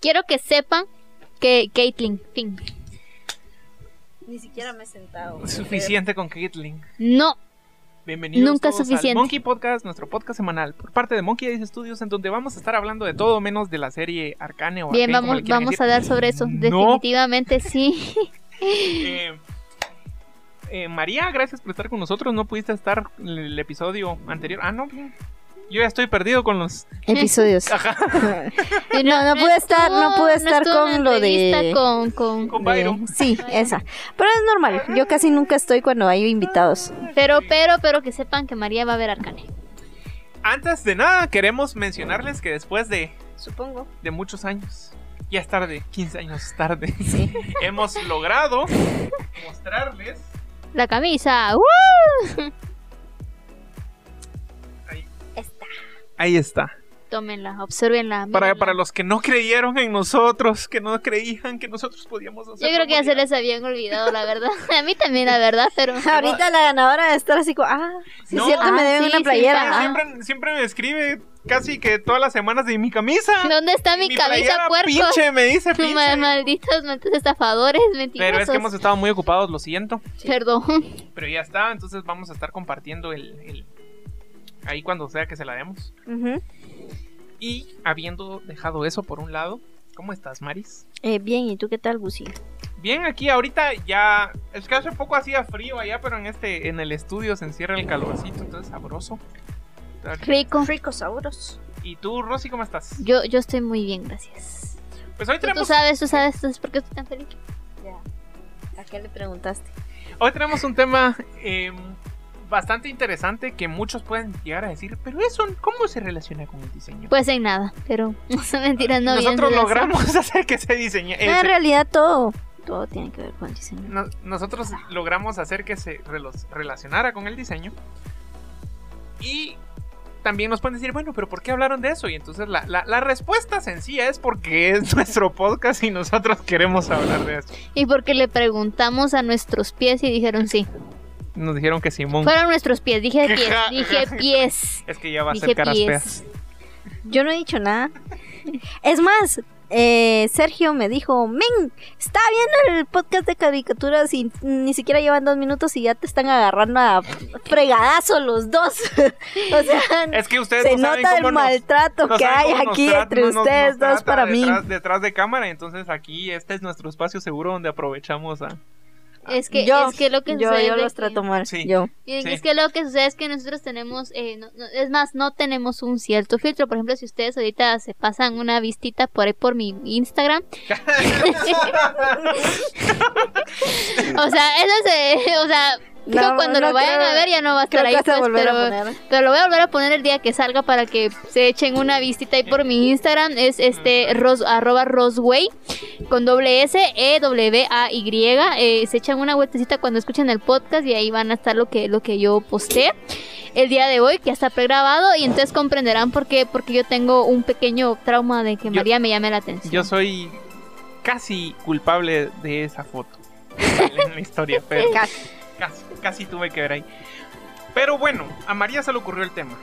Quiero que sepan que Caitlyn, fin. Ni siquiera me he sentado. Suficiente con Caitlyn. No, Bienvenidos Nunca todos suficiente. al Monkey Podcast, nuestro podcast semanal por parte de Monkey Dice Studios, en donde vamos a estar hablando de todo menos de la serie Arcane o bien, Arcane, como vamos, vamos decir. a dar sobre eso. No. Definitivamente sí. Eh, eh, María, gracias por estar con nosotros. No pudiste estar en el episodio anterior. Ah, no, bien. Yo ya estoy perdido con los. Episodios. Ajá, No, no pude estar, no pude estar en con lo de- Con, con- con De- Byron. Sí, esa. Pero es normal. Yo casi nunca estoy cuando hay invitados. Pero, pero, pero que sepan que María va a ver Arcane. Antes de nada, queremos mencionarles que después de, Supongo. de muchos años, ya es tarde, 15 años tarde, Sí. hemos logrado mostrarles. La camisa. Ahí, Está. ahí está. Tómenla, observenla. Para, para los que no creyeron en nosotros, que no creían que nosotros podíamos hacer. Yo creo que ya se les habían olvidado, la verdad. A mí también, la verdad, pero. Ahorita la ganadora de estar así como, ah, sí, No. cierto, me Ah, deben sí, una sí, playera. ajá. Siempre, siempre me escribe casi que todas las semanas de mi camisa. ¿Dónde está mi, camisa, playera, puerco? Pinche, me dice pinche. malditos, malditos estafadores, mentirosos. Pero es que hemos estado muy ocupados, lo siento. Perdón. Pero ya está, entonces vamos a estar compartiendo el, el- ahí cuando sea que se la demos. Ujú. Y habiendo dejado eso por un lado, ¿cómo estás, Maris? Eh, bien, ¿y tú qué tal, Gusi? Bien, aquí ahorita ya es que hace poco hacía frío allá, pero en este en el estudio se encierra el calorcito, entonces sabroso. Rico. Ricos sabrosos. ¿Y tú, Rosy, cómo estás? Yo, yo estoy muy bien, gracias. Pues hoy Tú, tú tenemos sabes, tú sabes, entonces, ¿por qué estoy tan feliz? Ya. ¿A qué le preguntaste? Hoy tenemos un tema eh, bastante interesante que muchos pueden llegar a decir, pero eso, ¿cómo se relaciona con el diseño? Pues en nada, pero no mentiras, no Nosotros logramos hacer que se diseñe. eh, en realidad todo, todo tiene que ver con el diseño. no- nosotros logramos hacer que se relacionara con el diseño. Y también nos pueden decir, bueno, pero ¿por qué hablaron de eso? Y entonces la, la- la respuesta sencilla es porque es nuestro podcast y nosotros queremos hablar de eso. Y porque le preguntamos a nuestros pies y dijeron sí. Nos dijeron que Simón. Fueron nuestros pies, dije pies, dije pies. Es que ya va a Dije ser caras feas. Yo no he dicho nada. Es más, eh, Sergio me dijo, men, está viendo el podcast de caricaturas y ni siquiera llevan dos minutos y ya te están agarrando a fregadazo los dos. o sea, Es que ustedes se no saben nota el nos- maltrato no que hay aquí trata- entre nos- nos ustedes dos para mí. detrás, Detrás de cámara, entonces aquí este es nuestro espacio seguro donde aprovechamos a... Es que, yo, es que lo que yo, sucede yo es los que- trato mal. Sí. Yo. Y Sí. Es que lo que sucede es que nosotros tenemos, eh, no- no- es más, no tenemos un cierto filtro. Por ejemplo, si ustedes ahorita se pasan una vistita por ahí por mi Instagram, o sea, eso se, o sea, fijo, No, cuando no lo vayan creo- a ver ya no va a Creo estar ahí, pues, pero, lo voy a volver a poner el día que salga para que se echen una vistita ahí por mi Instagram. Es este ros, arroba rosway con doble S, E, W, A, Y. Eh, se echan una vueltecita cuando escuchen el podcast y ahí van a estar lo que, lo que yo posté el día de hoy, que ya está pregrabado. Y entonces comprenderán por qué, porque yo tengo un pequeño trauma de que Yo- María me llame la atención. Yo soy casi culpable de esa foto en la historia, pero Casi. casi, casi tuve que ver ahí. Pero bueno, a María se le ocurrió el tema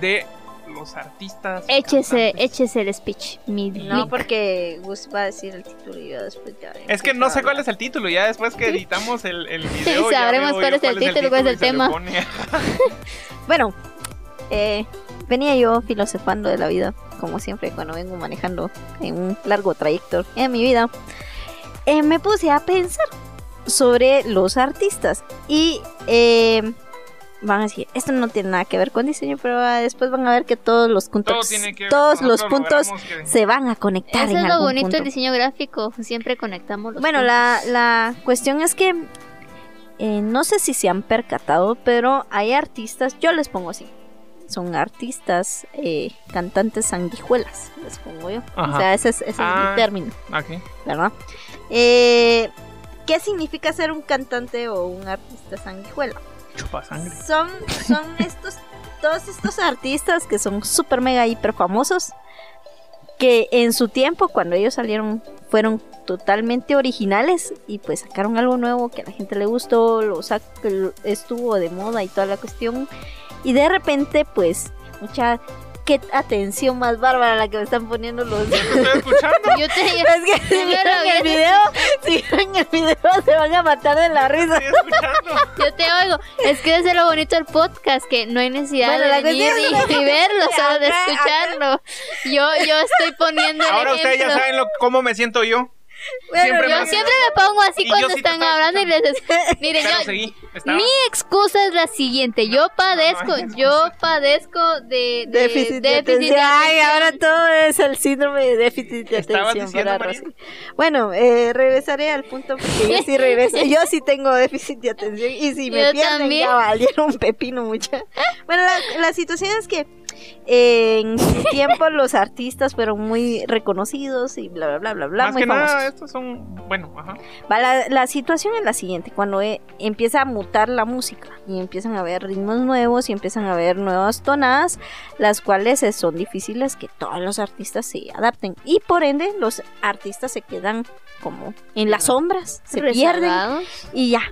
de los artistas. Échese, cantantes. échese el speech. Mi, No, porque Gus va a decir el título y yo después ya. Es que no sé cuál es el título, ya después que editamos el, el video. ya Sabremos cuál es el título, cuál es el y se le tema. Bueno, eh, venía yo filosofando de la vida, como siempre cuando vengo manejando en un largo trayecto en mi vida. Eh, me puse a pensar sobre los artistas y eh, van a decir, esto no tiene nada que ver con diseño, pero ah, después van a ver que todos los Todo puntos, ver, todos los puntos que- se van a conectar Eso en es lo algún bonito punto. del diseño gráfico. Siempre conectamos los Bueno, puntos. la, la cuestión es que eh, no sé si se han percatado, pero hay artistas, yo les pongo así, son artistas, eh, cantantes sanguijuelas, les pongo yo. Ajá. O sea, ese es, ese es Ah. mi término. ¿verdad? Eh, ¿Qué significa ser un cantante o un artista sanguijuela? Chupa sangre. Son, son estos, todos estos artistas que son súper mega hiper famosos, que en su tiempo, cuando ellos salieron, fueron totalmente originales y pues sacaron algo nuevo que a la gente le gustó, lo- estuvo de moda y toda la cuestión. Y de repente, pues, mucha qué atención más bárbara la que me están poniendo los. Te estoy escuchando. Yo te Es que si el video, si vieron el video se van a matar de la risa. Estoy escuchando. Yo te oigo. Es que ese es lo bonito del podcast, que no hay necesidad Bueno, de venir y, verlo, solo de escucharlo. Yo, yo estoy poniendo el Ahora ustedes ya saben lo- cómo me siento yo. Bueno, Siempre Yo me- siempre me pongo así Y cuando sí están hablando y les Miren, Pero yo, seguí. Mi excusa es la siguiente. Yo padezco, no excusa. yo padezco de, de Déficit de déficit atención. de Ay, ahora todo es el síndrome de déficit de ¿Estabas atención diciendo. Bueno, eh, regresaré al punto porque yo sí regreso. Yo sí tengo déficit de atención y si me Yo pierden también. ya valieron un pepino mucha. Bueno, la, la situación es que en su tiempo los artistas fueron muy reconocidos y bla bla bla bla bla Más muy que famosos. nada, estos son. Bueno, ajá. Va, la, la situación es la siguiente, cuando eh, empieza a mutar la música y empiezan a haber ritmos nuevos y empiezan a haber nuevas tonadas, las cuales son difíciles que todos los artistas se adapten y por ende los artistas se quedan como en las sombras, se pierden y ya,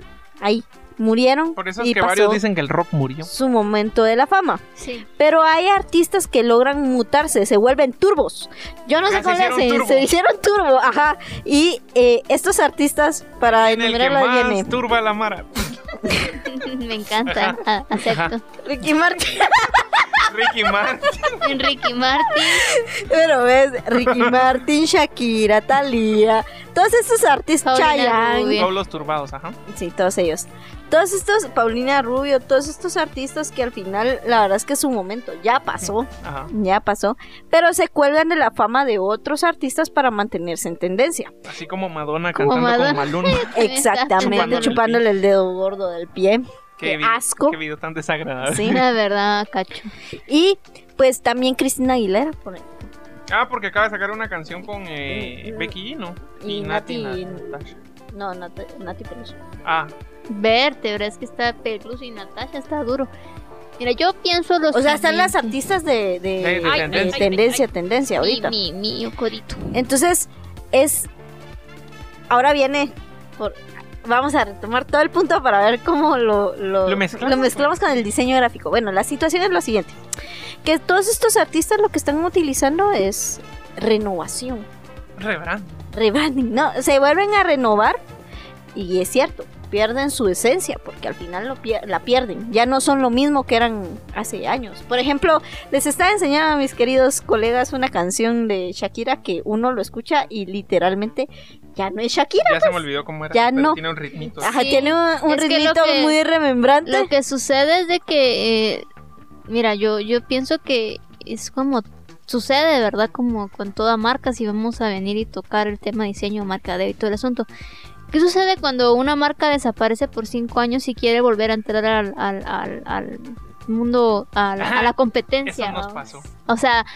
ahí, murieron Por eso es y que pasó varios dicen que el rock murió. su momento de la fama. Sí. Pero hay artistas que logran mutarse, se vuelven turbos. Yo no Ah, sé hacen, turbo. se hicieron turbo, ajá. Y eh, estos artistas, para En el que enumerarlo, más viene turba la mara. Me encanta. a- acepto. Ricky Martin. Ricky Martin. Ricky Martin. Pero ves, Ricky Martin, Shakira, Thalía, todos estos artistas, Chayanne. Todos los turbados, ajá. sí, todos ellos. Todos estos, Paulina Rubio, todos estos artistas que al final, la verdad es que su momento ya pasó, Ajá. ya pasó, pero se cuelgan de la fama de otros artistas para mantenerse en tendencia. Así como Madonna Como cantando Madonna. con Maluma. Exactamente, Chupándole el chupándole el dedo gordo del pie. Qué asco. Qué video tan desagradable. Sí. La verdad, cacho. Y pues también Cristina Aguilera, por Ah, porque acaba de sacar una canción con eh, Becky G, ¿no? Y Nati- Natasha. No, Nati, Nati Peluso. Ah, Vértebra, es que está Peluso y Natasha, está duro. Mira, yo pienso los. O sea, están las artistas de, de, De- de Ay, tendencia. tendencia, tendencia Mi, ahorita. mi, mi codito. Entonces, es. Ahora viene. por- Vamos a retomar todo el punto para ver cómo lo, lo, Lo mezclamos. lo mezclamos con el diseño gráfico. Bueno, la situación es la siguiente: que todos estos artistas lo que están utilizando es renovación, rebrand. rebranding. No, se vuelven a renovar y es cierto, pierden su esencia porque al final lo pier- la pierden. Ya no son lo mismo que eran hace años. Por ejemplo, les estaba enseñando a mis queridos colegas una canción de Shakira que uno lo escucha y literalmente ya no es Shakira. Ya se me olvidó cómo era. Ya pero no. Tiene un ritmito. Ajá, Sí, tiene un, que ritmito que- muy remembrante. Lo que sucede es de que. eh, mira, yo, yo pienso que es como. Sucede, ¿verdad? Como con toda marca, si vamos a venir y tocar el tema diseño, mercadeo y todo el asunto. ¿Qué sucede cuando una marca desaparece por cinco años y quiere volver a entrar al, al, al, al mundo, a la, a la Eso competencia? nos ¿va? pasó. O sea,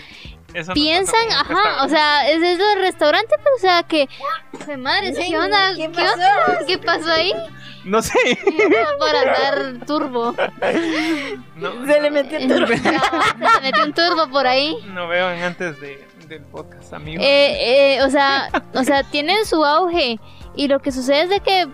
Eso nos piensan, ajá, o sea, es es el restaurante, pero o sea que, ¡Jue madre, ¿qué onda? ¿Qué ¿Qué, pasó? onda? ¿Qué pasó ahí? No sé. Por andar turbo. No, Se le metió Se le metió un turbo por ahí. No veo en antes de, del podcast, amigo. Eh, eh, o sea, o sea, tienen su auge y lo que sucede es de que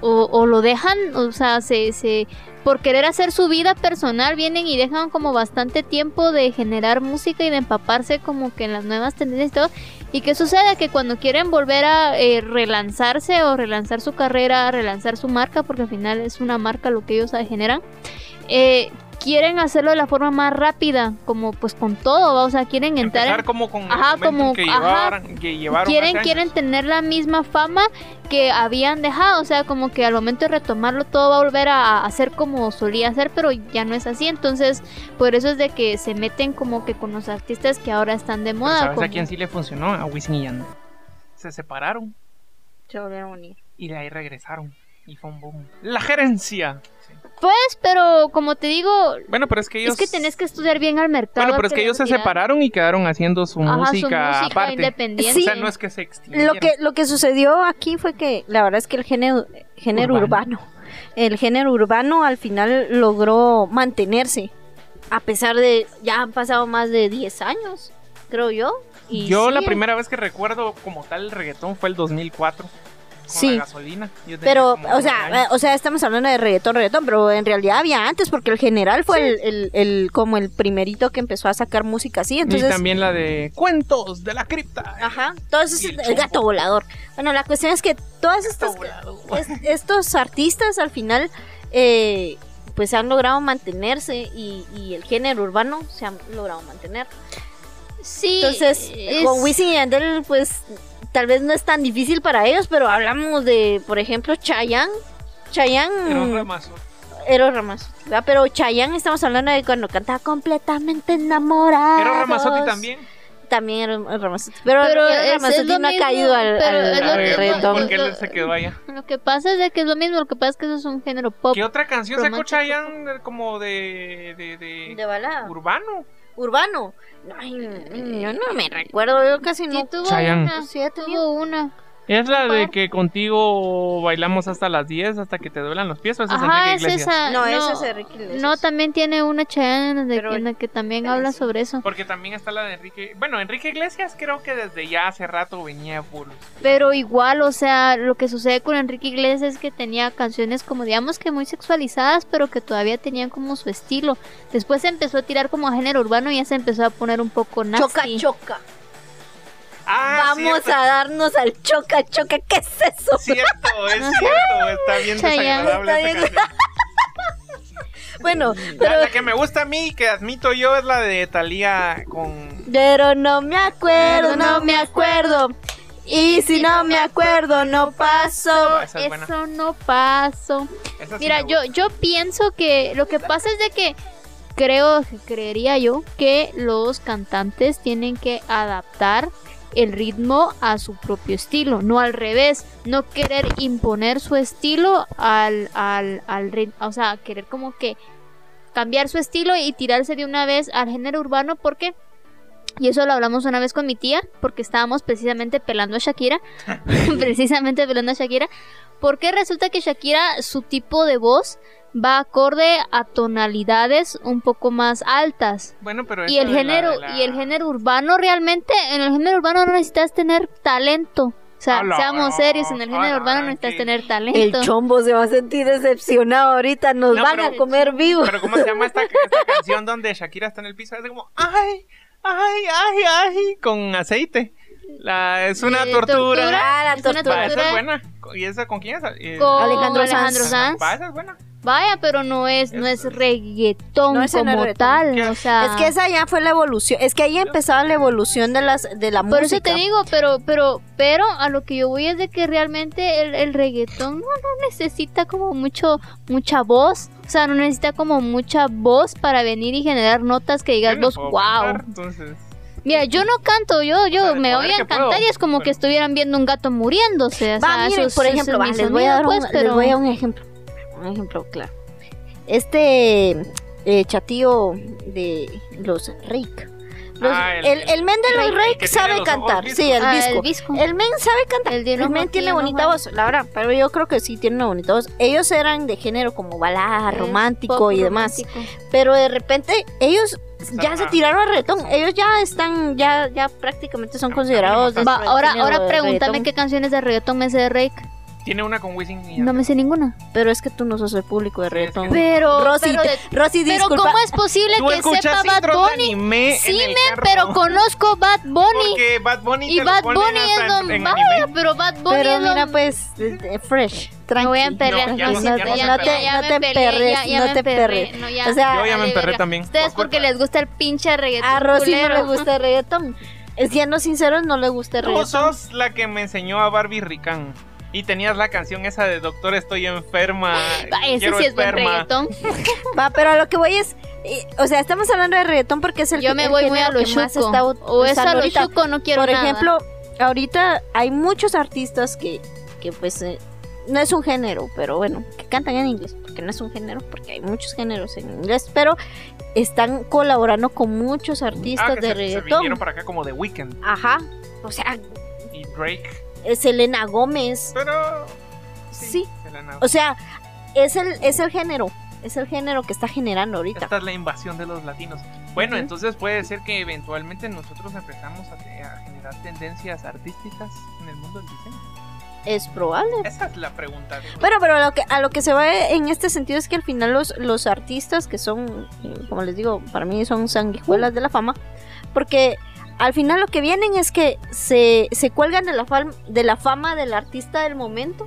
o, lo dejan, o sea, se, se por querer hacer su vida personal vienen y dejan como bastante tiempo de generar música y de empaparse como que en las nuevas tendencias y todo. ¿Y qué sucede? Que cuando quieren volver a eh, relanzarse o relanzar su carrera, relanzar su marca, porque al final es una marca lo que ellos eh, generan, eh, quieren hacerlo de la forma más rápida, como pues con todo, ¿va? o sea, quieren entrar en Empezar como con Ajá, como- que ajá. llevaron, que llevaron quieren hace quieren años. tener la misma fama que habían dejado, o sea, como que al momento de retomarlo todo va a volver a hacer como solía hacer, pero ya no es así, entonces por eso es de que se meten como que con los artistas que ahora están de Pero moda. ¿Sabes a como- quién sí le funcionó? A Wisin y Yandel. Se separaron Se volvieron a unir. y de ahí regresaron. Y fue un boom. La gerencia. Pues, pero como te digo, Bueno, pero es que ellos... es que tenés que estudiar bien al mercado. Bueno, pero es que ellos se separaron y quedaron haciendo su Ajá, su música, música aparte. independiente. Sí. O sea, no es que se extinguieron. Lo que, lo que sucedió aquí fue que la verdad es que el género, género Urbano. urbano. el género urbano al final logró mantenerse. A pesar de, ya han pasado más de 10 años, creo yo. Y Yo la primera vez que recuerdo como tal el reggaetón fue el 2004. Sí. la gasolina. Yo tenía Pero, o sea, eh, o sea, estamos hablando de reggaetón, reggaetón, pero en realidad había antes, porque el general fue el, el, el- como el primerito que empezó a sacar música así, entonces... y también la de Cuentos de la Cripta. Ajá, entonces el el, gato volador. Bueno, la cuestión es que todas estas, es- estos artistas al final, eh, pues han logrado mantenerse y, y el género urbano se ha logrado mantener. Sí. Entonces, es- con Wisin y Yandel, pues tal vez no es tan difícil para ellos, pero hablamos de, por ejemplo, Chayanne. Chayanne... Era un ramazo. Eros ¿verdad? Pero Chayanne estamos hablando de cuando cantaba completamente enamorado. Era Ramazotti también. También Eros Ramazotti. Pero, Pero Eros Ramazotti no ha mismo, caído al, al- reggaetón. Porque él se quedó allá. Lo que pasa es de que es lo mismo, lo que pasa es que eso es un género pop. ¿Qué otra canción sacó. Chayanne como de, de, de, De balada. urbano? Urbano. Ay, yo no me recuerdo, yo casi Sí, no. tuvo Chayanne. una. Sí, tuvo una. Es la de que contigo bailamos hasta las 10, hasta que te duelan los pies, o esa es Ajá, Enrique es Iglesias? esa. No, ese es Enrique Iglesias. No, también tiene una Chayanne en la, Pero- en la que también pero habla sobre eso. Porque también está la de Enrique... Bueno, Enrique Iglesias creo que desde ya hace rato venía evolucionando. Pero igual, o sea, lo que sucede con Enrique Iglesias es que tenía canciones como digamos que muy sexualizadas, pero que todavía tenían como su estilo. Después se empezó a tirar como a género urbano y ya se empezó a poner un poco nasty. Choca, choca. Ah, Vamos cierto, a darnos al choca, choca. ¿Qué es eso? Cierto, es cierto, está bien Chayanne. desagradable Está bien. canción. Bueno, La, pero, la que me gusta a mí, que admito yo, es la de Thalía con... pero no me acuerdo, no me acuerdo. Y si no me acuerdo, no paso. Es. Eso no sí Mira, yo, yo pienso que lo que pasa es de que creo, creería yo, que los cantantes tienen que adaptar el ritmo a su propio estilo, no al revés, no querer imponer su estilo al, al, al ritmo, o sea, querer como que cambiar su estilo y tirarse de una vez al género urbano porque y eso lo hablamos una vez con mi tía porque estábamos precisamente pelando a Shakira precisamente pelando a Shakira porque resulta que Shakira su tipo de voz va acorde a tonalidades un poco más altas Bueno, pero y el la- género de la- y el género urbano realmente en el género urbano no necesitas tener talento o sea, Ala, seamos serios, en el género urbano no necesitas sí. tener El talento. chombo se va a sentir decepcionado ahorita. Nos No, van pero- a comer vivos. Pero ¿cómo se llama esta, esta canción donde Shakira está en el piso? Es como, ay, ay, ay, ay, con aceite. La, es una Eh, tortura. tortura. Ah, la Es una tortura. Va, esa es tortura. buena. ¿Y esa con quién es? Eh, Con Alejandro Alejandro, Sanz. Sanz. Va, esa es buena. Vaya, pero no es, no es reggaetón No, es como reggaetón. tal. O sea, Es que esa ya fue la evolución. Es que ahí empezaba la evolución de las de la Por música. eso te digo, pero, pero, pero a lo que yo voy es de que realmente el, el reggaetón no, no necesita como mucho, mucha voz. O sea, no necesita como mucha voz para venir y generar notas que digas vos, wow. cantar, entonces, Mira, yo no canto, yo, yo O me oigan que cantar puedo, y es como que estuvieran viendo un gato muriéndose. O Va, sea, miren, eso es- por ejemplo, va, les, voy a sonido, dar un, pues, les voy a dar un ejemplo. Un ejemplo, claro. Este eh, chatío de los Rick. Los- Ah, el- el, el men de los tiene sabe ojos cantar. Sí, el Ah, disco. el visco. El men sabe cantar. El El men tiene bonita voz, la verdad. Pero yo creo que sí tiene una bonita voz. Ellos eran de género como balada, Es romántico y demás. romántico. Pero de repente ellos ya se tiraron al reggaetón. Ellos ya están, ya, ya prácticamente son considerados. Va, Va, ahora, ahora pregúntame qué canciones de reggaetón me sé de Rake. Tiene una con Wisin y No me sé ninguna. Pero es que tú no sos el público de Sí, es que reggaetón. Pero, Rosy, pero, te- de- Rosy, pero disculpa. ¿cómo es posible Tú que escuchas sepa Bad intros de Bunny? anime en Sí, el men, carro. pero conozco Bad Bunny. Porque Bad Bunny Y te lo Bad ponen Bunny hasta es en- lo en vaya, pero Bad Bunny Pero es mira, pues, eh, eh, fresh, tranqui. Me voy a emperrear. No, ya no, no- ya no se ya No te emperré, emperres, no te emperré, emperres. O sea, Yo ya me emperré también. Ustedes Por porque culpa. les gusta el pinche reggaetón. A Rosy no culero. le gusta el reggaetón. Eh, Siendo sinceros, no le gusta el Tú reggaetón. sos la que me enseñó a Barbie Rican. Y tenías la canción esa de Doctor Estoy enferma. Ah, Ese quiero sí es buen reggaetón. Va, pero a lo que voy es. o sea, estamos hablando de reggaetón porque es el Yo me el voy muy a lo que más chuco. está O es a lo ahorita. chuco, no quiero Por nada. ejemplo, ahorita hay muchos artistas que, que pues eh, no es un género, pero bueno, que cantan en inglés, porque no es un género, porque hay muchos géneros en inglés, pero están colaborando con muchos artistas Ah, que de se, se reggaetón. vinieron para acá como The Weeknd Ajá. O sea, y Drake. Es Selena Gómez. Pero. Sí. O sea, es el, es el género. Es el género que está generando ahorita. Esta es la invasión de los latinos. Bueno, entonces puede ser que eventualmente nosotros empezamos a, generar tendencias artísticas en el mundo del diseño. Es probable. Esa es la pregunta. Bueno, pero a lo que, a lo que se va en este sentido es que al final los, los artistas que son, como les digo, para mí son sanguijuelas de la fama, porque al final lo que vienen es que se, se cuelgan de la, fam- de la fama del artista del momento,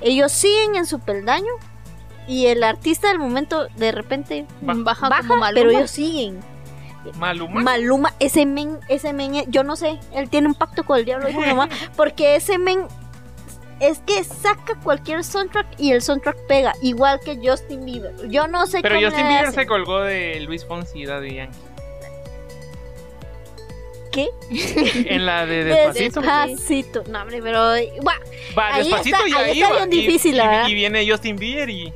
ellos siguen en su peldaño y el artista del momento de repente Baja. Baja, baja, como Maluma. pero ellos siguen. Maluma. Maluma, ese men, ese men, yo no sé, él tiene un pacto con el diablo, mi mamá, porque ese men es que saca cualquier soundtrack y el soundtrack pega, igual que Justin Bieber. Yo no sé pero cómo Justin le Bieber hace. se colgó de Luis Fonsi y Daddy Yankee. ¿Qué? En la de De- Despacito. Despacito. No, hombre, pero Va, Ahí Despacito está- y ahí ahí está bien difícil, y, la verdad. y viene Justin Bieber y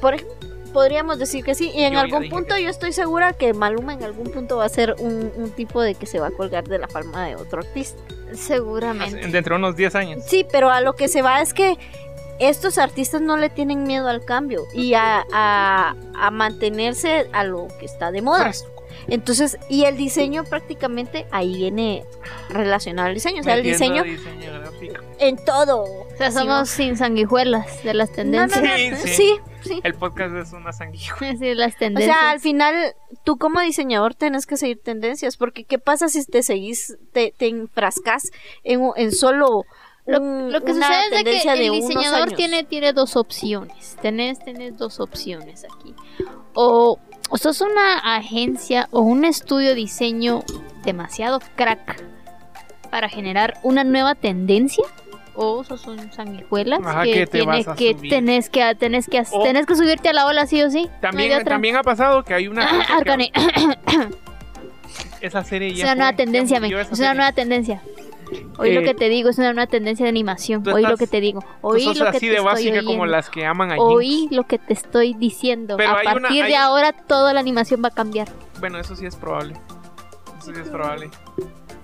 por ejemplo, podríamos decir que sí. Y en Yo algún punto que yo estoy segura que Maluma en algún punto va a ser un, un tipo de que se va a colgar de la fama de otro artista. Seguramente. dentro de unos 10 años. Sí, pero a lo que se va es que estos artistas no le tienen miedo al cambio y a, a- a mantenerse a lo que está de moda. Entonces, y el diseño prácticamente ahí viene relacionado al diseño. O sea, el diseño diseño gráfico. en todo. O sea, Sí, somos sin sanguijuelas de las No, no, tendencias. no. Sí, Sí, sí. sí. El podcast es una sanguijua. Sí, de las O tendencias. sea, al final, tú como diseñador tenés que seguir tendencias, porque ¿qué pasa si te seguís, te, te enfrascas en, un- en solo Lo, que una sucede es de que tendencia el de diseñador tiene, tiene dos opciones. Tenés, tenés dos opciones aquí. O, o sos una agencia o un estudio de diseño demasiado crack para generar una nueva tendencia. O sos un sanguijuelas Ajá, que, que te tiene vas a que subir. tenés que tenés que O- tenés que subirte a la ola sí o sí. También, también ha pasado que hay una. que- Arcane, esa serie es ya. una nueva tendencia, murió Es una nueva tendencia. Oí lo Eh, que te digo, es una nueva tendencia de animación. Oí lo que te digo. Oí lo que así te de estoy básica como oyendo. las que aman a Oí lo que te estoy diciendo. Pero a una- partir hay- de ahora toda la animación va a cambiar. Bueno, eso sí es probable. Eso sí es probable.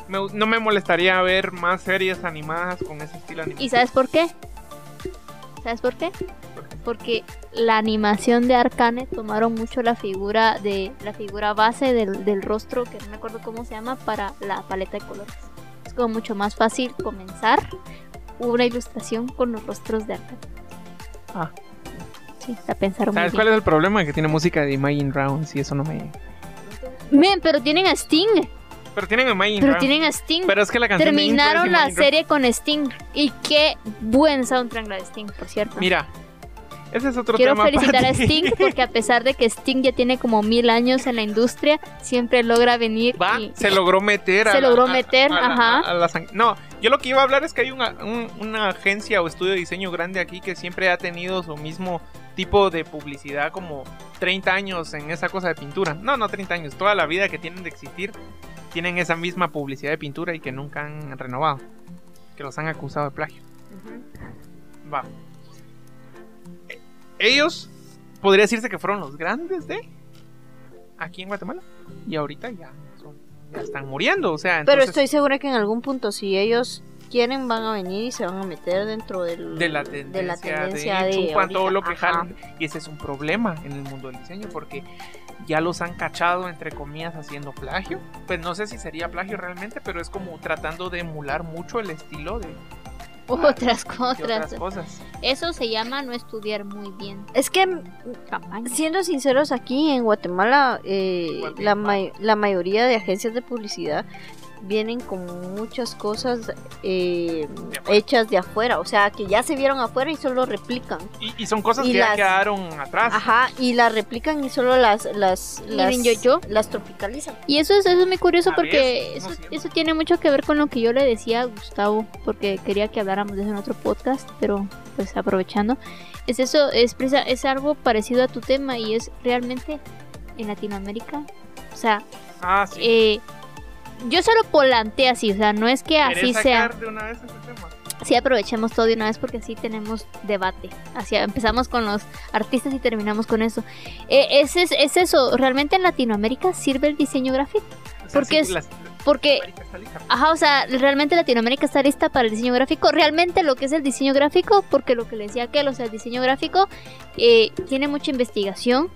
Me- no me molestaría ver más series animadas con ese estilo animado. ¿Y sabes por qué? ¿Sabes por qué? Porque la animación de Arcane tomaron mucho la figura de la figura base del, del rostro, que no me acuerdo cómo se llama, para la paleta de colores. Es como mucho más fácil comenzar una ilustración con los rostros de Arcane. Ah. Sí, la pensaron muy ¿Sabes bien. cuál es el problema? Que tiene música de Imagine Dragons y eso no me. Men, pero tienen a Sting. Pero tienen Imagine Pero Dragons. tienen a Sting. Pero es que la canción de Terminaron la Imagine Dragons. serie con Sting. Y qué buen soundtrack la de Sting, por cierto. Mira, ese es otro Quiero tema. felicitar a. Sting porque a pesar de que Sting ya tiene como mil años en la industria, siempre logra venir Va, y se logró meter a Se la- logró a- meter, a la- ajá. a la sang- no, yo lo que iba a hablar es que hay una, un- una agencia o estudio de diseño grande aquí que siempre ha tenido su mismo tipo de publicidad como 30 años en esa cosa de pintura. No, no 30 años, toda la vida que tienen de existir tienen esa misma publicidad de pintura y que nunca han renovado. Que los han acusado de plagio. Va. Ellos podría decirse que fueron los grandes de aquí en Guatemala. Y ahorita ya son ya están muriendo, o sea, Pero estoy segura que en algún punto, si ellos quieren, van a venir y se van a meter dentro del, de la tendencia de, la tendencia de, de chupan todo lo que jalan y ese es un problema en el mundo del diseño porque ya los han cachado entre comillas haciendo plagio. Pues no sé si sería plagio realmente pero es como tratando de emular mucho el estilo de, otras cosas. otras cosas Eso se llama no estudiar muy bien. Es que, Campaña. siendo sinceros, aquí en Guatemala, eh, Guatemala. la, la mayoría de agencias de publicidad vienen con muchas cosas eh, De hechas de afuera, o sea, que ya se vieron afuera y solo replican. y, y son cosas Y que ya las- quedaron atrás Ajá, y las replican y solo las las las, Miren, yo- yo- las tropicalizan. Y eso es, eso es muy curioso A porque no eso, eso tiene mucho que ver con lo que yo le decía a Gustavo, porque quería que habláramos de eso en otro podcast, pero pues aprovechando. Es eso, es, presa- es algo parecido a tu tema y es realmente en Latinoamérica. O sea, ah sí eh, yo solo volanteé así, o sea, no es que ¿Querés así sea. sacar de una vez ese tema? Sí, aprovechemos todo de una vez porque así tenemos debate. Así empezamos con los artistas y terminamos con eso. Eh, es, es, es eso, realmente en Latinoamérica sirve el diseño gráfico. O sea, Porque sí, es- las- Porque. Ajá, o sea, realmente Latinoamérica está lista para el diseño gráfico. Realmente lo que es el diseño gráfico, porque lo que le decía aquel, o sea, el diseño gráfico eh, tiene mucha investigación,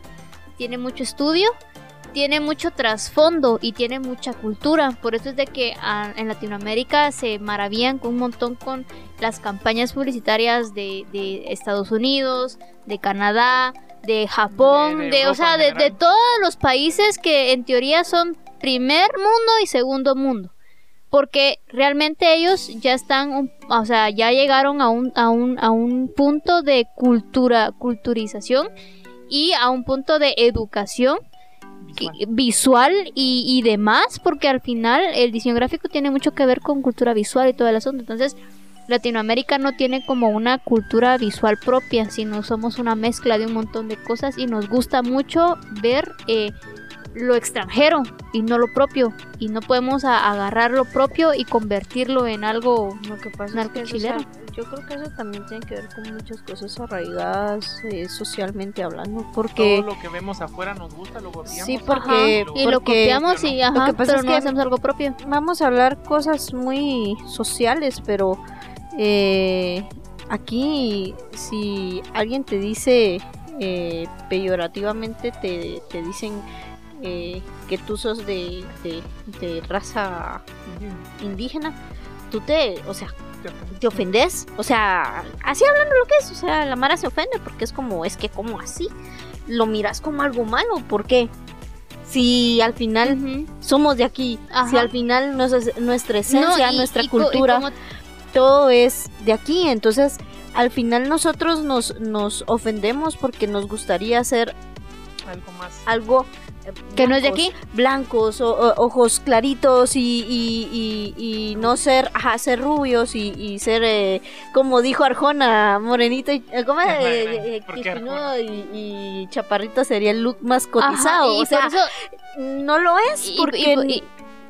tiene mucho estudio, tiene mucho trasfondo y tiene mucha cultura. Por eso es de que ah, en Latinoamérica se maravillan un montón con las campañas publicitarias de, de Estados Unidos, de Canadá, de Japón, De- de, de o sea, de, de todos los países que en teoría son primer mundo y segundo mundo. Porque realmente ellos ya están, o sea, ya llegaron a un, a un, a un punto de cultura, culturización y a un punto de educación Visual. y demás, porque al final el diseño gráfico tiene mucho que ver con cultura visual y todo el asunto. Entonces, Latinoamérica no tiene como una cultura visual propia, sino somos una mezcla de un montón de cosas y nos gusta mucho ver eh, lo extranjero y no lo propio. Y no podemos a- agarrar lo propio y convertirlo en algo Lo que pasa es Narco que eso, o sea, chileno. yo creo que eso también tiene que ver con muchas cosas arraigadas eh, socialmente hablando, porque Todo lo que vemos afuera nos gusta, lo copiamos. Sí, Ajá, porque- y lo porque- copiamos y ajá, Lo que pasa pero es no que- hacemos algo propio. vamos a hablar cosas muy sociales, pero eh, aquí si alguien te dice eh, peyorativamente, te, te dicen eh, que tú sos de, de- de raza indígena, tú te, o sea, te ofendes, o sea, así hablando lo que es, o sea, la Mara se ofende porque es como, es que como así, lo miras como algo malo, ¿por qué? Si al final somos de aquí, Ajá. si al final nuestra esencia, No, y- nuestra y co- y cultura, como- todo es de aquí, entonces al final nosotros nos, nos ofendemos porque nos gustaría hacer Algo más. algo eh, que no es de blancos, aquí. blancos o, o- ojos claritos y, y, y- y no ser ajá, ser rubios y, ser eh, como dijo Arjona morenito y eh, ¿cómo es? Eh, eh, y, chaparrito sería el look más cotizado o sea eso- no lo es porque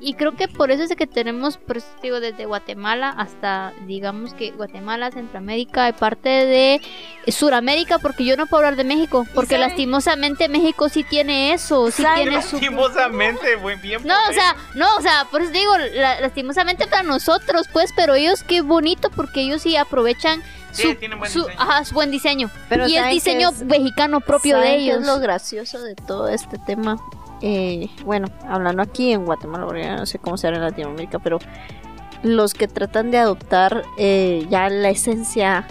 y, creo que por eso es que tenemos, por eso digo, desde Guatemala hasta, digamos que Guatemala, Centroamérica y parte de Suramérica, porque yo no puedo hablar de México, porque lastimosamente México sí tiene eso, sí ¿Sabe? tiene su... Lastimosamente, güey, bien No, o sea, no, o sea, por eso digo, la- lastimosamente para nosotros, pues, pero ellos qué bonito porque ellos sí aprovechan su, buen su- diseño. ajá, su buen diseño. Pero y es ¿saben qué diseño es? mexicano propio de ¿Saben qué ellos. es lo gracioso de todo este tema? Eh, bueno, hablando aquí en Guatemala, no sé cómo será en Latinoamérica, pero los que tratan de adoptar eh, ya la esencia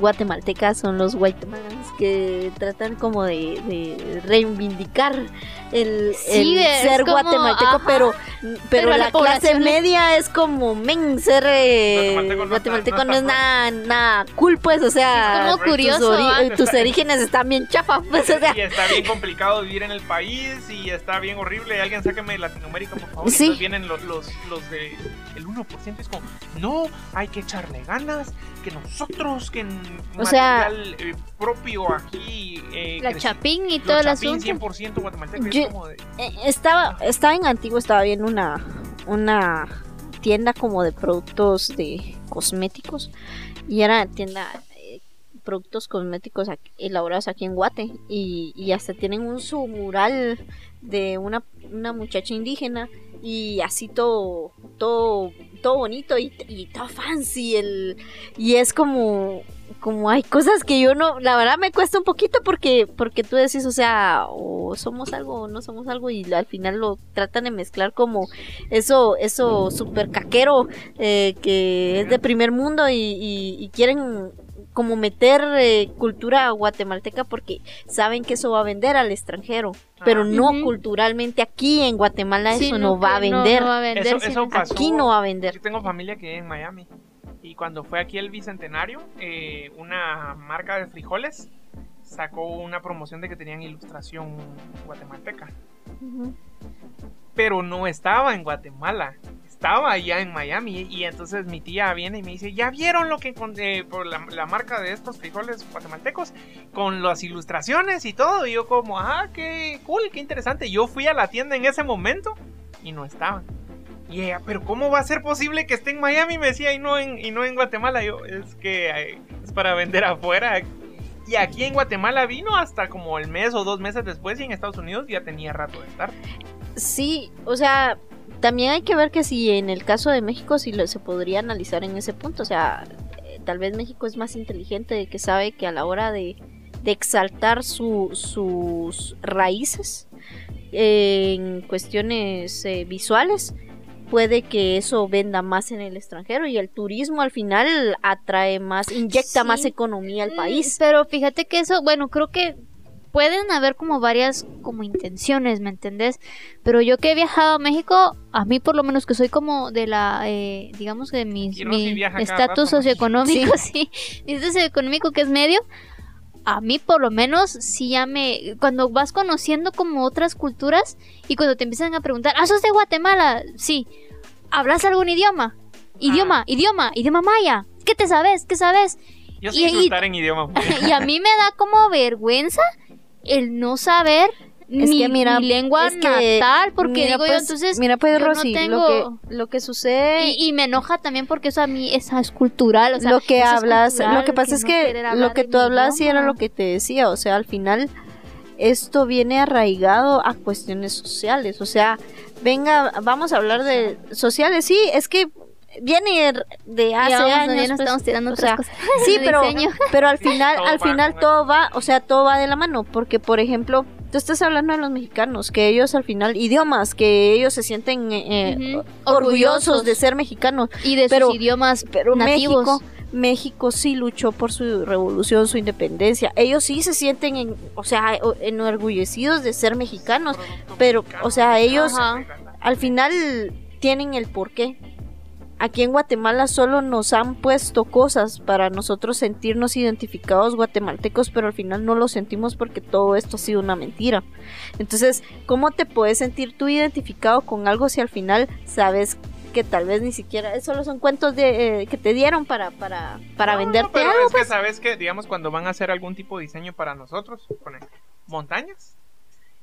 guatemalteca son los guatemalans que tratan como de reivindicar el, Sí, el ser como, guatemalteco, ajá. pero, pero, Pero la, la clase media es como, men, ser eh, Guatemalteco no guatemalteco, está- no, no es nada, nada cool, pues, o sea, Es como tus curioso, ori- ¿ah? eh, tus orígenes están bien chafa, pues, o sea, Y está bien complicado vivir en el país y está bien horrible. Alguien sáqueme de Latinoamérica, por favor. Sí. vienen los, los, los de el 1%. Es como, no, hay que echarle ganas. Que nosotros, que en O sea- material eh, propio aquí. Eh, La chapín y todo el asunto. 100% guatemalteco. y Yo- es como de, Eh, estaba, estaba en Antiguo, estaba viendo una, una tienda como de productos de cosméticos y era tienda eh, productos cosméticos aquí- elaborados aquí en Guate y, y hasta tienen un su mural de una, una muchacha indígena y así todo todo todo bonito y, y todo fancy el y es como como hay cosas que yo no, la verdad me cuesta un poquito porque, porque tú decís, o sea, o somos algo o no somos algo y al final lo tratan de mezclar como eso, eso super caquero eh, que es de primer mundo y, y- y quieren como meter eh, cultura guatemalteca porque saben que eso va a vender al extranjero, pero Ah. no Ujú. culturalmente aquí en Guatemala Sí, eso no, va a no- vender, no va a vender, Eso- sí. eso pasó. aquí no va a vender. Yo tengo familia que vive en Miami. Y cuando fue aquí el bicentenario, eh, una marca de frijoles sacó una promoción de que tenían ilustración guatemalteca. Pero no estaba en Guatemala. Estaba allá en Miami. Y entonces mi tía viene y me dice: ¿Ya vieron lo que encontré por la, la marca de estos frijoles guatemaltecos? Con las ilustraciones y todo. Y yo, como, ah, qué cool, qué interesante. Yo fui a la tienda en ese momento y no estaban. Y pero ¿cómo va a ser posible que esté en Miami? Me decía, y no en, y no en Guatemala. Yo, es que es para vender afuera. Y aquí en Guatemala vino hasta como el mes o dos meses después y en Estados Unidos ya tenía rato de estar. Sí, o sea, también hay que ver que si en el caso de México si lo, se podría analizar en ese punto, o sea, eh, tal vez México es más inteligente de que sabe que a la hora de, de exaltar su- sus raíces eh, en cuestiones eh, visuales, puede que eso venda más en el extranjero y el turismo al final atrae más, inyecta Sí. más economía al Mm, país. Pero fíjate que eso, bueno, creo que pueden haber como varias como intenciones, ¿me entendés? Pero yo que he viajado a México, a mí por lo menos que soy como de la, eh, digamos que de mi Y Rosy mi estatus socioeconómico, sí, mi estatus socioeconómico que es medio, a mí por lo menos sí ya me, cuando vas conociendo como otras culturas y cuando te empiezan a preguntar, ah, sos de Guatemala, sí, ¿hablas algún idioma? Idioma, idioma, idioma maya, ¿qué te sabes? ¿Qué sabes? Yo sé y- en idioma. y a mí me da como vergüenza el no saber Es mi, que mira, mi lengua es que, natal, porque mira, digo yo, pues, entonces, mira pues yo no tengo- lo que lo que sucede y, y me enoja también porque eso a mí esa es cultural, o sea, lo que es hablas, cultural, lo que pasa es que lo que tú hablas sí era lo que te decía, o sea, al final esto viene arraigado a cuestiones sociales, o sea, venga, vamos a hablar de sociales, sí, es que viene de hace años, nos pues, estamos tirando o otras sea, cosas. Sí, pero, pero al final, al final todo va, o sea, todo va de la mano, porque por ejemplo, tú estás hablando de los mexicanos, que ellos al final, idiomas, que ellos se sienten eh, Ujú. orgullosos de ser mexicanos, y de pero- sus idiomas pero nativos. México, México sí luchó por su revolución, su independencia. Ellos sí se sienten, en, o sea, enorgullecidos de ser mexicanos, pero, o sea, ellos Ajá. al final tienen el porqué. Aquí en Guatemala solo nos han puesto cosas para nosotros sentirnos identificados guatemaltecos, pero al final no lo sentimos porque todo esto ha sido una mentira. Entonces, ¿cómo te puedes sentir tú identificado con algo si al final sabes que tal vez ni siquiera solo son cuentos de eh, que te dieron para para para No, no, venderte pero algo? pues. es que sabes que, digamos, cuando van a hacer algún tipo de diseño para nosotros, ponen montañas,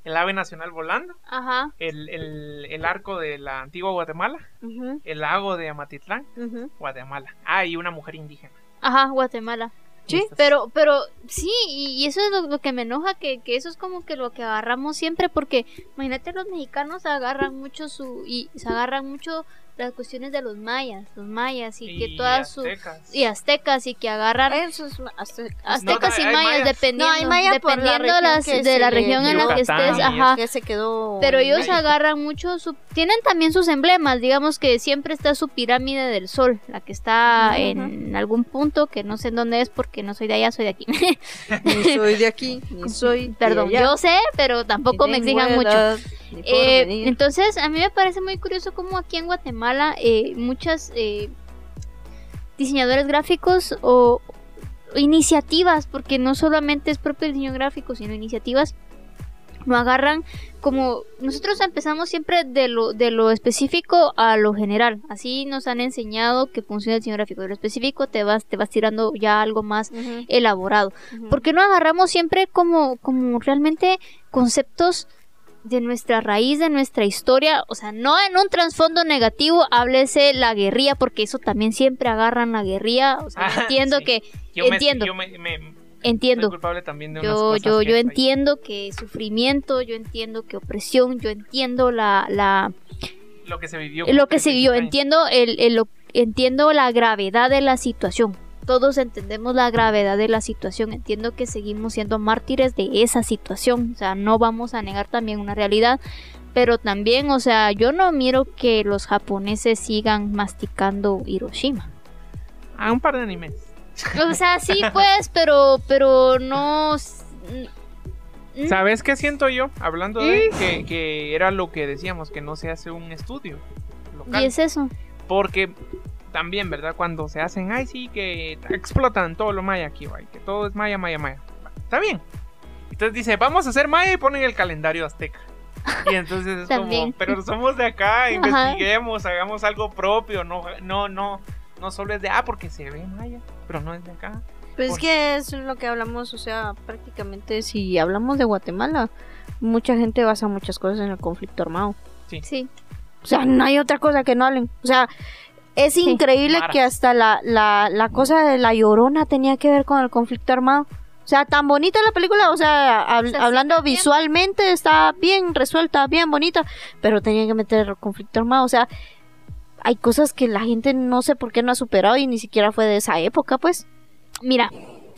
el ave nacional volando, Ajá. el, el, el arco de la antigua Guatemala, Ujú, el lago de Amatitlán, ujú. Guatemala. Ah, y una mujer indígena. Ajá, Guatemala. Sí. Pero, pero sí, y, y eso es lo, lo que me enoja, que, que eso es como que lo que agarramos siempre, porque imagínate los mexicanos agarran mucho su, y se agarran mucho las cuestiones de los mayas, los mayas, y, que todas sus, aztecas. y aztecas, y que agarran Eso es una- azte- aztecas No, y mayas, mayas. dependiendo, No, hay maya por la dependiendo las, de la región en la que estés, ajá. que se quedó Pero ellos México. agarran mucho su... Tienen también sus emblemas, digamos que siempre está su pirámide del sol, la que está en algún punto, que no sé en dónde es porque no soy de allá, soy de aquí. ni soy de aquí, ni soy de Perdón, allá, yo sé, pero tampoco me exijan mucho. Eh, entonces, a mí me parece muy curioso cómo aquí en Guatemala eh, muchas eh, diseñadores gráficos o iniciativas, porque no solamente es propio diseño gráfico, sino iniciativas, no agarran como nosotros empezamos siempre de lo, de lo específico a lo general. Así nos han enseñado que funciona el diseño gráfico. De lo específico te vas, te vas tirando ya algo más elaborado. ujú. ¿Por qué no agarramos siempre como, como realmente conceptos de nuestra raíz, de nuestra historia? O sea, no en un trasfondo negativo, háblese la guerrilla, porque eso también siempre agarran la guerrilla. O sea, Ah, entiendo sí. que, Yo me- entiendo. yo me, me- entiendo. culpable también de unas Yo, yo, que yo entiendo que sufrimiento, yo entiendo que opresión, yo entiendo la, la, Lo que se vivió. lo que se vivió, entiendo el, el- entiendo la gravedad de la situación. Todos entendemos la gravedad de la situación. Entiendo que seguimos siendo mártires de esa situación. O sea, no vamos a negar también una realidad. Pero también, o sea, yo no miro que los japoneses sigan masticando Hiroshima. Ah, un par de animes. O sea, sí, pues, pero, pero no. ¿Sabes qué siento yo? Hablando de que, que era lo que decíamos, que no se hace un estudio local. Y es eso. Porque también, ¿verdad? Cuando se hacen, ay, sí, que explotan todo lo maya aquí, güey, que todo es maya, maya, maya. Está bien. Entonces dice, vamos a hacer maya y ponen el calendario azteca. Y entonces es como, pero somos de acá, investiguemos, hagamos algo propio, no, no, no, no solo es de, ah, porque se ve maya, pero no es de acá. Pues es que es lo que hablamos, o sea, prácticamente si hablamos de Guatemala, mucha gente basa muchas cosas en el conflicto armado. Sí. O sea, no hay otra cosa que no hablen. O sea, es increíble que hasta la, la, la cosa de la llorona tenía que ver con el conflicto armado. O sea, tan bonita la película, o sea, hab- O sea, sí, hablando bien. visualmente está bien resuelta, bien bonita, pero tenía que meter el conflicto armado. O sea, hay cosas que la gente no sé por qué no ha superado y ni siquiera fue de esa época, pues. Mira,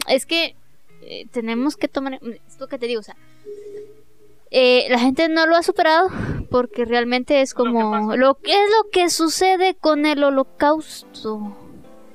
es que eh, tenemos que tomar. Es lo que te digo, o sea. Eh, la gente no lo ha superado porque realmente es Lo que como lo que es lo que sucede con el holocausto.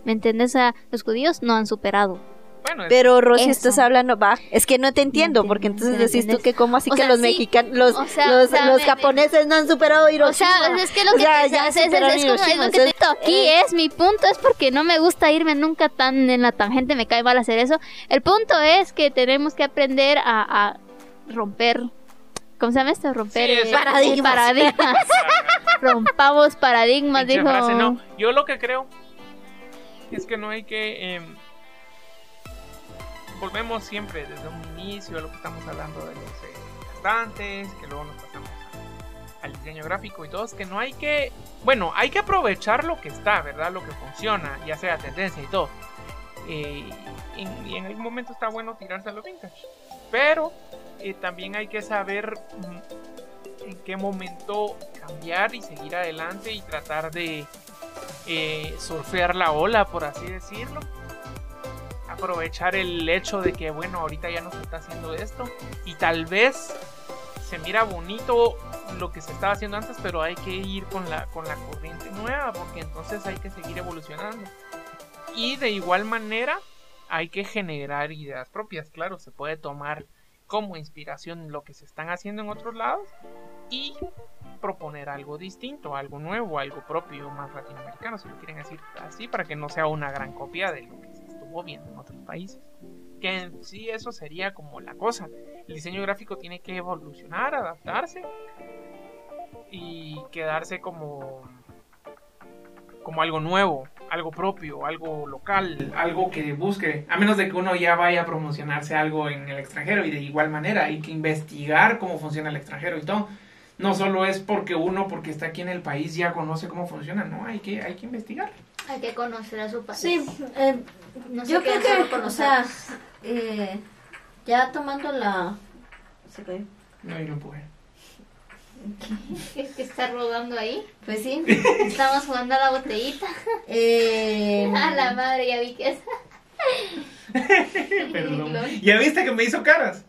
¿Me entiendes? A los judíos no han superado. Bueno, Pero Rosy, Eso. estás hablando, va, es que no te entiendo, porque entonces decís tú que como así O que sea, los sí. mexicanos, los, O sea, los, o sea, los me- japoneses no han superado O Hiroshima. sea, es que lo que Ya, te- ya es, es- superaron es como, es Hiroshima, lo que te entonces, digo aquí eh, es mi punto es porque no me gusta irme nunca tan en la tangente, me cae mal hacer eso. El punto es que tenemos que aprender a, a romper ¿Cómo se llama esto? Romper Sí, eh, eso- Paradigmas. paradigmas. Rompamos paradigmas, dijo. frase, no. Yo lo que creo es que no hay que. em, volvemos siempre desde un inicio a lo que estamos hablando de los eh, cantantes, que luego nos pasamos al diseño gráfico y todo. Es que no hay que. Bueno, hay que aprovechar lo que está, ¿verdad? Lo que funciona, ya sea tendencia y todo. Eh, y, y en algún momento está bueno tirarse a lo vintage. Pero eh, también hay que saber mm, en qué momento cambiar y seguir adelante y tratar de eh, surfear la ola, por así decirlo. Aprovechar el hecho de que, bueno, ahorita ya no se está haciendo esto y tal vez se mira bonito lo que se estaba haciendo antes, pero hay que ir con la, con la corriente nueva porque entonces hay que seguir evolucionando. Y de igual manera hay que generar ideas propias, claro, se puede tomar como inspiración lo que se están haciendo en otros lados y proponer algo distinto, algo nuevo, algo propio, más latinoamericano, si lo quieren decir así, para que no sea una gran copia de lo que se estuvo viendo en otros países. Que en sí eso sería como la cosa. El diseño gráfico tiene que evolucionar, adaptarse y quedarse como como algo nuevo, algo propio, algo local, algo que busque, a menos de que uno ya vaya a promocionarse algo en el extranjero y de igual manera hay que investigar cómo funciona el extranjero y todo. No solo es porque uno, porque está aquí en el país, ya conoce cómo funciona, no, hay que, hay que investigar. Hay que conocer a su país. Sí, eh, No yo creo que, o sea, eh, ya tomando la... se cayó. No, y lo empujé. ¿Qué, qué está rodando ahí? Pues sí. Estamos jugando a la botellita. Eh, A la madre, ya vi que es. Perdón. ¿Ya viste que me hizo caras?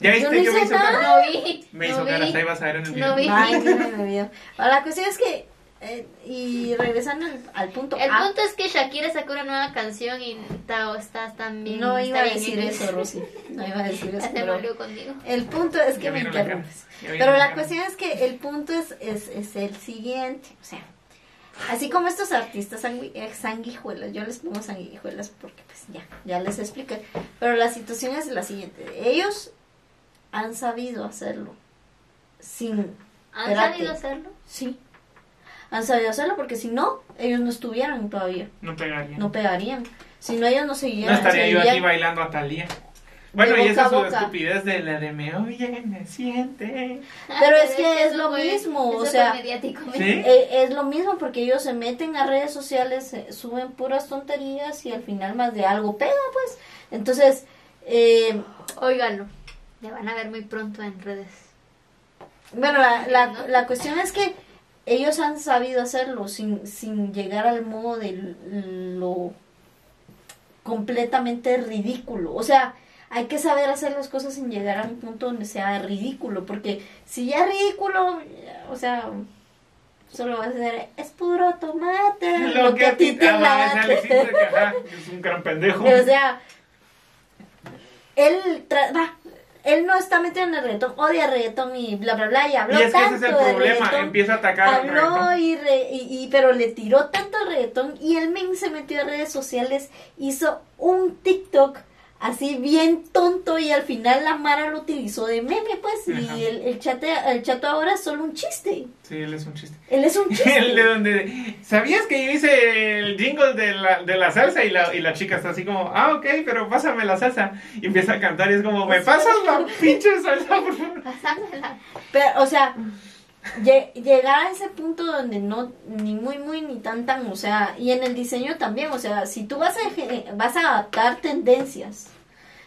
¿Ya viste no que me hizo nada. caras? No vi. Me no hizo vi. caras, ahí vas a ver en el video. No vi. Ay, sí, me vio. Ahora, La cuestión es que, eh, y regresando al, al punto El A, punto es que Shakira sacó una nueva canción y está, está también. no iba a decir eso, Rosy. No iba a decir eso, pero conmigo. el punto es que me interrumpes. Pero la cara. cuestión es que el punto es, es, es el siguiente. O sea, así como estos artistas sangui- eh, sanguijuelas, yo les pongo sanguijuelas porque pues ya, ya les expliqué. Pero la situación es la siguiente. Ellos han sabido hacerlo sin... ¿Han Espérate. sabido hacerlo? Sí. Han sabido hacerlo porque si no, ellos no estuvieran todavía. No pegaría. No pegarían. Si no, ellos no No seguirían. estaría yo aquí bailando a Talía. Bueno, De y esa es su estupidez de la de me oye, me siente. Pero es que es lo mismo, o sea. ¿Sí? Eh, es lo mismo porque ellos se meten a redes sociales, eh, suben puras tonterías y al final más de algo pega, pues. Entonces, eh, Óiganlo. Le van a ver muy pronto en redes. bueno, la, la, ¿No? la cuestión es que ellos han sabido hacerlo sin, sin llegar al modo de lo completamente ridículo. O sea, hay que saber hacer las cosas sin llegar a un punto donde sea ridículo, porque si ya es ridículo, o sea, solo va a ser, es puro tomate, lo, que a ti te va, ese late". Es un gran pendejo. O sea, él va, él no está metido en el reggaetón, odia el reggaetón y bla bla bla y habló y es que ese tanto es el problema, reggaetón. empieza a atacar al Habló reggaetón. y, re- y, y- pero le tiró tanto reggaetón y el men se metió a redes sociales, hizo un TikTok así bien tonto y al final la Mara lo utilizó de meme pues Ajá. y el, el chate el chato ahora es solo un chiste. Sí, él es un chiste. Él es un El de chiste. donde. ¿Sabías que yo hice el jingle de la, de la salsa? Y la, y la chica está así como, ah, ok, pero pásame la salsa. Y empieza a cantar y es como, ¿me pasas la pinche salsa, por favor? Pero, o sea, lle- llegar a ese punto donde no, ni muy, muy, ni tan, tan, o sea, y en el diseño también, o sea, si tú vas a, vas a adaptar tendencias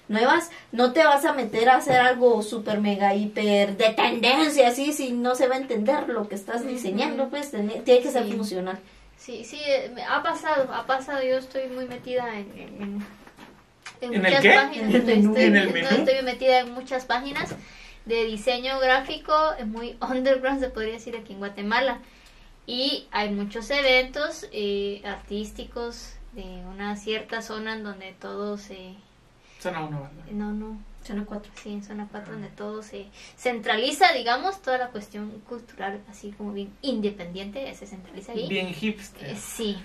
nuevas, no te vas a meter a hacer algo súper, mega, hiper de tendencia, así, si no se va a entender lo que estás diseñando, pues tiene, tiene que ser Sí. funcional. Sí, sí, eh, me- ha pasado, ha pasado. Yo estoy muy metida en, en, en- en ¿En el muchas qué? páginas. En Estoy, estoy metida en muchas páginas de diseño gráfico muy underground, se podría decir, aquí en Guatemala. Y hay muchos eventos eh, artísticos de una cierta zona en donde todo se... Zona uno, ¿verdad? No, no, Zona 4. sí, en zona 4 donde todo se centraliza, digamos, toda la cuestión cultural, así como bien independiente, se centraliza ahí. Bien hipster. Eh, sí,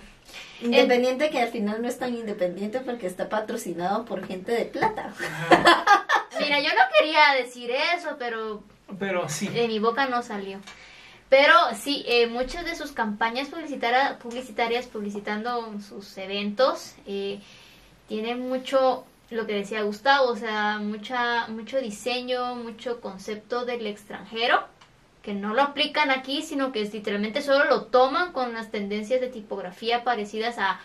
Independiente que al final no es tan independiente porque está patrocinado por gente de plata. Mira, yo no quería decir eso, pero Pero sí. de mi boca no salió. Pero sí, eh, muchas de sus campañas publicitara- publicitarias, publicitando sus eventos, eh, tienen mucho, lo que decía Gustavo, o sea, mucha, mucho diseño, mucho concepto del extranjero, que no lo aplican aquí, sino que es literalmente solo lo toman con las tendencias de tipografía parecidas a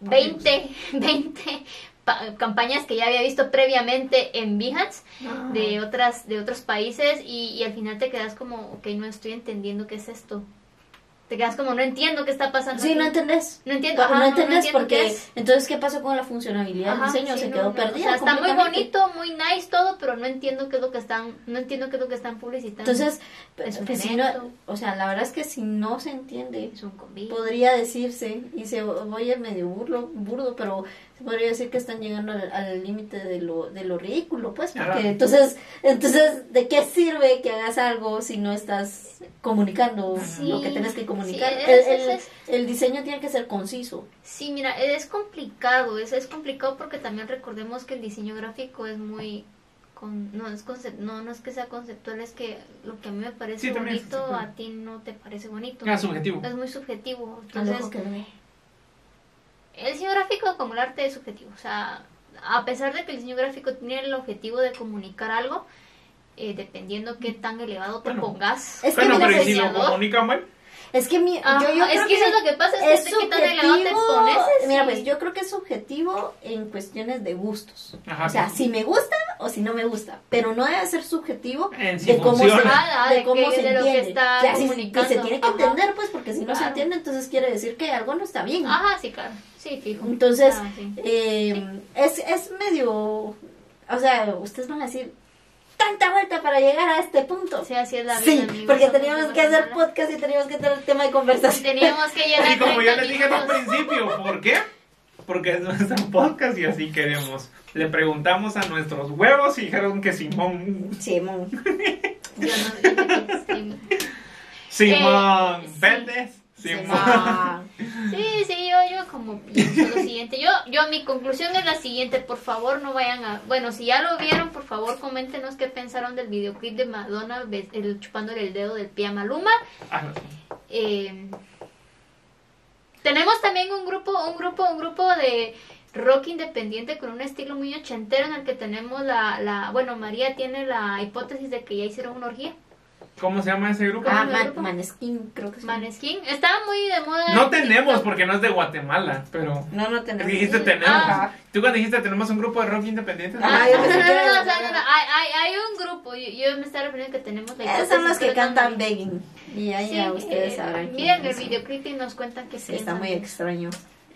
20, 20 pa- campañas que ya había visto previamente en Behance de otras de otros países y, y al final te quedas como, ok, no estoy entendiendo qué es esto. Te quedas como, no entiendo qué está pasando. Sí, aquí". no entendés. No entiendo, No, ajá, no entendés porque es. entonces qué pasó con la funcionalidad del diseño, sí, se no, quedó perdida. O sea, está muy bonito, muy nice todo, pero no entiendo qué es lo que están, no entiendo qué es lo que están publicitando. Entonces, Es un pues, si o sea, la verdad es que si no se entiende, podría decirse, y se voy a medio burlo, burdo, pero se podría decir que están llegando al límite de lo, de lo ridículo, pues, porque Ajá. entonces, entonces, ¿de qué sirve que hagas algo si no estás comunicando Sí, lo que tienes que comunicar? sí, el, es- el- es- el diseño tiene que ser conciso. Sí, mira, es complicado, es, es complicado porque también recordemos que el diseño gráfico es muy... Con, no, es concep- no, no es que sea conceptual, es que lo que a mí me parece Sí, bonito, a ti no te parece bonito. Ah, subjetivo. Es muy subjetivo. Entonces. El diseño gráfico como el arte es subjetivo. O sea, a pesar de que el diseño gráfico tiene el objetivo de comunicar algo, eh, dependiendo qué tan elevado te Bueno. pongas. Es que Bueno, pero ¿y si lo comunican mal? Es que mi, Ajá, yo, yo es creo que eso es lo que pasa, es, es que tan elevado te subjetivo. pones. Mira, pues yo creo que es subjetivo en cuestiones de gustos. Ajá, o sea, sí. si me gusta o si no me gusta, pero no debe ser subjetivo En si de cómo se. Ah, de de cómo que- se de lo que entiende. está O sea, si- comunicando. que se tiene que Ajá. entender, pues, porque si no se entiende, entonces quiere decir que algo no está bien. Ajá, sí, claro. Sí, fijo. Entonces, Ah, sí. eh, es, es medio, o sea, ustedes van a decir, tanta vuelta para llegar a este punto. Sí, así es la vida. Sí, amigos, porque teníamos que hacer podcast y teníamos que tener tema de conversación. Teníamos que llenar Y como 30 les dije en un principio, ¿por qué? Porque es nuestro podcast y así queremos. Le preguntamos a nuestros huevos y dijeron que Simón. Simón. Yo no dije que sí. Simón Eh, sí. Ah, Sí, sí, yo, yo como pienso lo siguiente. Yo, yo, mi conclusión es la siguiente. Por favor, no vayan a. Bueno, si ya lo vieron, por favor, coméntenos qué pensaron del videoclip de Madonna el, chupándole el dedo del pie a Maluma. Ah, no. Eh, tenemos también un grupo, un grupo, un grupo de rock independiente con un estilo muy ochentero en el que tenemos la, la bueno, María tiene la hipótesis de que ya hicieron una orgía. ¿Cómo se llama ese grupo? ah, ¿Cómo se Man-? Maneskin, creo que sí. Maneskin. Estaba muy de moda. No en tenemos TikTok. porque no es de Guatemala, pero. No, no tenemos. dijiste tenemos. Ah. Tú cuando dijiste tenemos un grupo de rock independiente. Ah, Ah, yo no, no, no, no, no, hay, hay, hay un grupo, yo, yo me estaba refiriendo que tenemos la Esos son los que cantan también- Begging. Y ahí Sí, ya ustedes eh, sabrán. quién Miren el videoclip y nos cuentan que Sí, está muy extraño.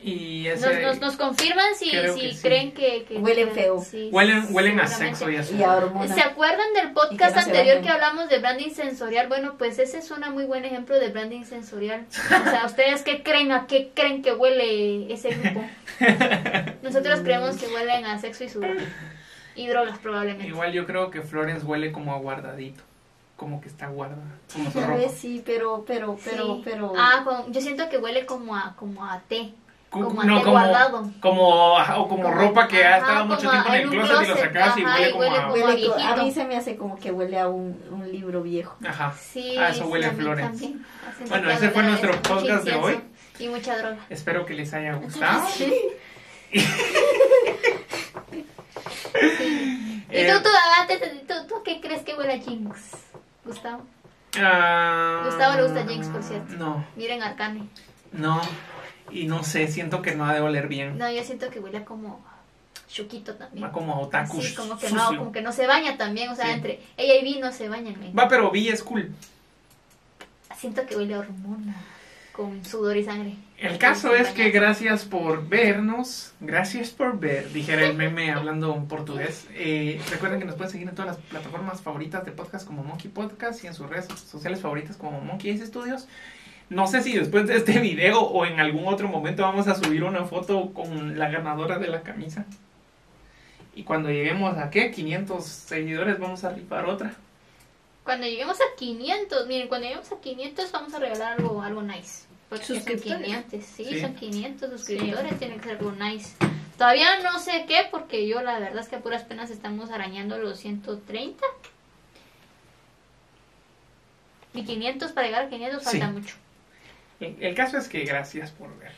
Y Nos, ese. nos, nos confirman si, Creo si que sí. creen que, que- Huelen feo. sí, Huelen, huelen a sexo y. Y a hormonas. ¿Se acuerdan del Y podcast que no se anterior que hablamos de branding sensorial? Bueno, pues ese es un muy buen ejemplo de branding sensorial. O sea, ¿ustedes qué creen? ¿A qué creen que huele ese grupo? Nosotros creemos que huelen a sexo y sudor. Y drogas probablemente. Igual yo creo que Florence huele como a guardadito. Como que está guardada. Como vez sí, pero, pero, pero, Sí. pero. Ah, yo siento que huele como a, como a té. Como no, como, guardado. como, ajá, o como Como- ropa que ha estado mucho como tiempo en el closet y lo sacas y ajá, huele y como huele a... como- Huele a viejito. mí se me hace como que huele a un, un libro viejo. Ajá. Sí, Ah, eso huele sí, a también. Hacen Bueno, ese fue nuestro podcast de hoy. Y mucha droga. Espero que les haya gustado. ¿Y Eh, tú, te- tú, tú qué crees que huele a Jinx? Gustavo. ah, Gustavo le gusta Jinx, por cierto. No, Miren Arcane. no. Y no sé, siento que no ha de oler bien. No, yo siento que huele como Chuquito también. Va como a otaku Sí, como que sucio. no, como que no se baña también. O sea, Sí. entre ella y Vi no se bañan. Va, pero Vi es cool. Siento que huele a hormona. con sudor y sangre. El caso es que gracias por vernos, gracias por ver, dijera el meme hablando en portugués. Eh, recuerden que nos pueden seguir en todas las plataformas favoritas de podcast como Monkey Podcast y en sus redes sociales favoritas como Monkey Ace Studios. No sé si después de este video o en algún otro momento vamos a subir una foto con la ganadora de la camisa. Y cuando lleguemos a qué, 500 seguidores, vamos a rifar otra. Cuando lleguemos a 500, miren, cuando lleguemos a 500 vamos a regalar algo, algo nice. Porque son ¿Suscriptores? 500, sí, Sí. son 500 suscriptores, tiene que ser algo nice. Todavía no sé qué, porque yo la verdad es que a puras penas estamos arañando los 130. Y 500 para llegar a 500 Sí. falta mucho. El, el caso es que gracias por ver.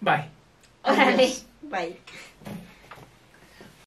Bye. Órale. Bye.